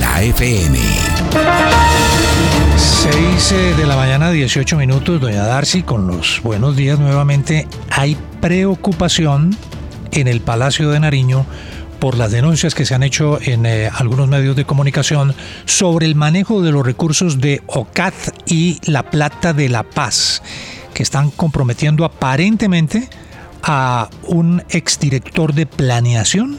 la FM. 6 eh, de la mañana, 18 minutos, doña Darcy, con los buenos días nuevamente. Hay preocupación en el Palacio de Nariño por las denuncias que se han hecho en eh, algunos medios de comunicación sobre el manejo de los recursos de OCAT y la Plata de la Paz, que están comprometiendo aparentemente a un exdirector de planeación.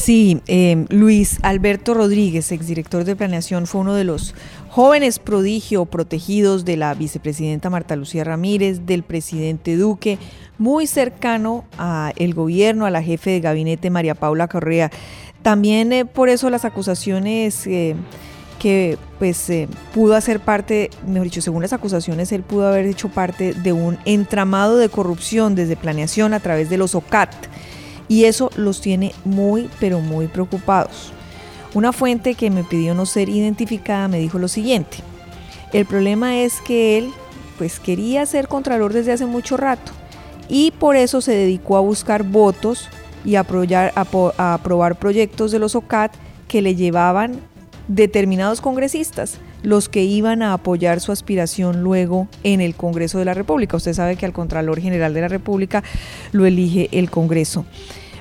Sí, eh, Luis Alberto Rodríguez, exdirector de planeación, fue uno de los jóvenes prodigio protegidos de la vicepresidenta Marta Lucía Ramírez, del presidente Duque, muy cercano al gobierno, a la jefe de gabinete María Paula Correa. También eh, por eso las acusaciones eh, que pues pudo hacer parte, mejor dicho, según las acusaciones, él pudo haber hecho parte de un entramado de corrupción desde planeación a través de los OCAT. Y eso los tiene muy, pero muy preocupados. Una fuente que me pidió no ser identificada me dijo lo siguiente. El problema es que él pues quería ser contralor desde hace mucho rato y por eso se dedicó a buscar votos y a, a aprobar proyectos de los OCAT que le llevaban determinados congresistas, los que iban a apoyar su aspiración luego en el Congreso de la República. Usted sabe que al Contralor General de la República lo elige el Congreso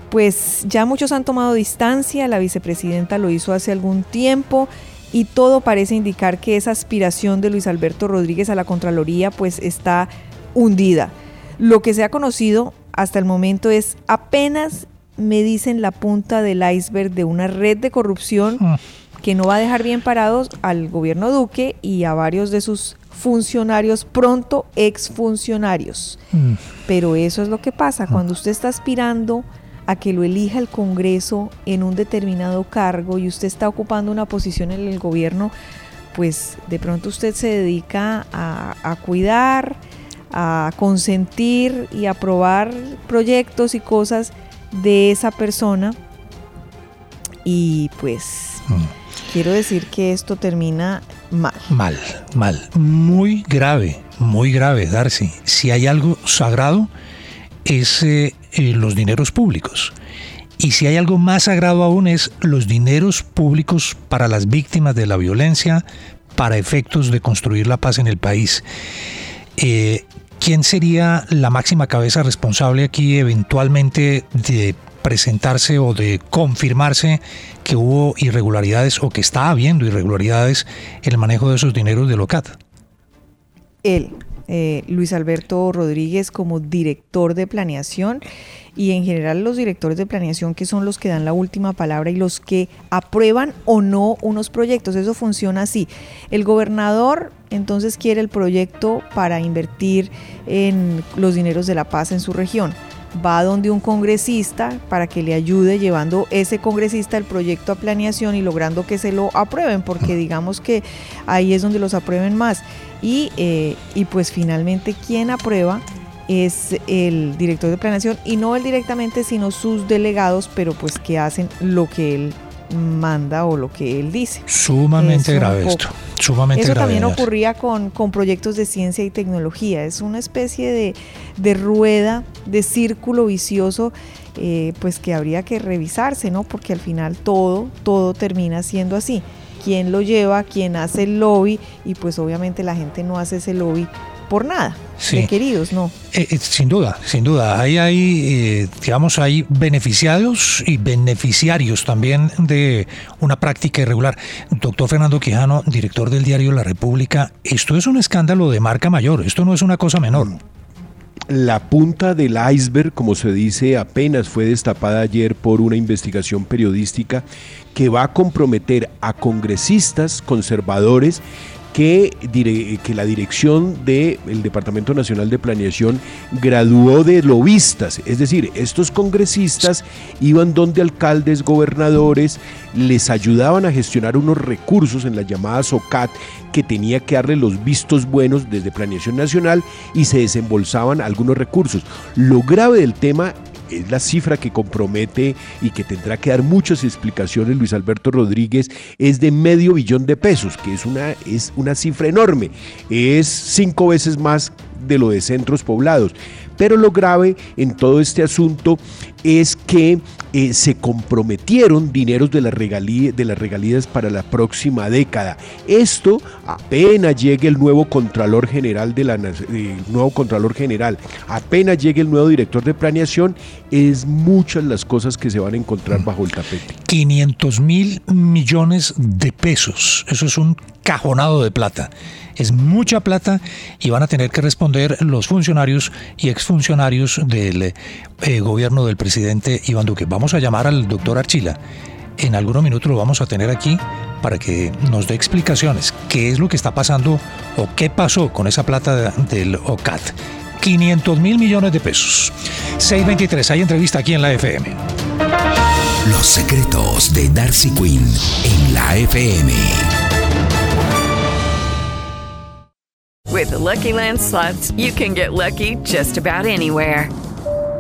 pues ya muchos han tomado distancia, la vicepresidenta lo hizo hace algún tiempo y todo parece indicar que esa aspiración de Luis Alberto Rodríguez a la Contraloría pues está hundida. Lo que se ha conocido hasta el momento es apenas me dicen la punta del iceberg de una red de corrupción ah. que no va a dejar bien parados al gobierno Duque y a varios de sus funcionarios, pronto exfuncionarios. Mm. Pero eso es lo que pasa, cuando usted está aspirando a que lo elija el Congreso en un determinado cargo y usted está ocupando una posición en el gobierno, pues de pronto usted se dedica a, cuidar, a consentir y aprobar proyectos y cosas de esa persona. Y pues mm. quiero decir que esto termina mal. Mal, mal. Muy grave, muy grave, Darcy. Si hay algo sagrado, es eh, eh, los dineros públicos. Y si hay algo más sagrado aún es los dineros públicos para las víctimas de la violencia, para efectos de construir la paz en el país. Eh, ¿Quién sería la máxima cabeza responsable aquí eventualmente de presentarse o de confirmarse que hubo irregularidades o que está habiendo irregularidades en el manejo de esos dineros de LOCAT? Él. Eh, Luis Alberto Rodríguez como director de planeación y en general los directores de planeación que son los que dan la última palabra y los que aprueban o no unos proyectos. Eso funciona así. El gobernador entonces quiere el proyecto para invertir en los dineros de la paz en su región va donde un congresista para que le ayude llevando ese congresista el proyecto a planeación y logrando que se lo aprueben, porque digamos que ahí es donde los aprueben más. Y, eh, y pues finalmente quien aprueba es el director de planeación y no él directamente, sino sus delegados, pero pues que hacen lo que él manda o lo que él dice. Sumamente grave esto. Sumamente Eso grave. también ocurría con, con, proyectos de ciencia y tecnología. Es una especie de, de rueda, de círculo vicioso, eh, pues que habría que revisarse, ¿no? Porque al final todo, todo termina siendo así. ¿Quién lo lleva? ¿Quién hace el lobby? Y pues obviamente la gente no hace ese lobby por nada. Sí. queridos, ¿no? Eh, eh, sin duda, sin duda. Ahí hay, eh, digamos, hay beneficiados y beneficiarios también de una práctica irregular. Doctor Fernando Quijano, director del diario La República, esto es un escándalo de marca mayor, esto no es una cosa menor. La punta del iceberg, como se dice, apenas fue destapada ayer por una investigación periodística que va a comprometer a congresistas conservadores que, la dirección del Departamento Nacional de Planeación graduó de lobistas, es decir, estos congresistas iban donde alcaldes, gobernadores, les ayudaban a gestionar unos recursos en las llamadas OCAT que tenía que darle los vistos buenos desde Planeación Nacional y se desembolsaban algunos recursos. Lo grave del tema es la cifra que compromete y que tendrá que dar muchas explicaciones Luis Alberto Rodríguez, es de medio billón de pesos, que es una, es una cifra enorme, es cinco veces más de lo de centros poblados. Pero lo grave en todo este asunto es que eh, se comprometieron dineros de, de las regalías para la próxima década. Esto apenas llegue el nuevo Contralor General de la nuevo Contralor General, apenas llegue el nuevo director de planeación, es muchas las cosas que se van a encontrar bajo el tapete. 500 mil millones de pesos, eso es un cajonado de plata. Es mucha plata y van a tener que responder los funcionarios y exfuncionarios del eh, gobierno del presidente Iván Duque. Vamos a llamar al doctor Archila. En algunos minutos lo vamos a tener aquí para que nos dé explicaciones. ¿Qué es lo que está pasando o qué pasó con esa plata del OCAT? 500 mil millones de pesos. 623, hay entrevista aquí en la FM. Los secretos de Darcy Quinn en la FM. With the Lucky Land slots, you can get lucky just about anywhere.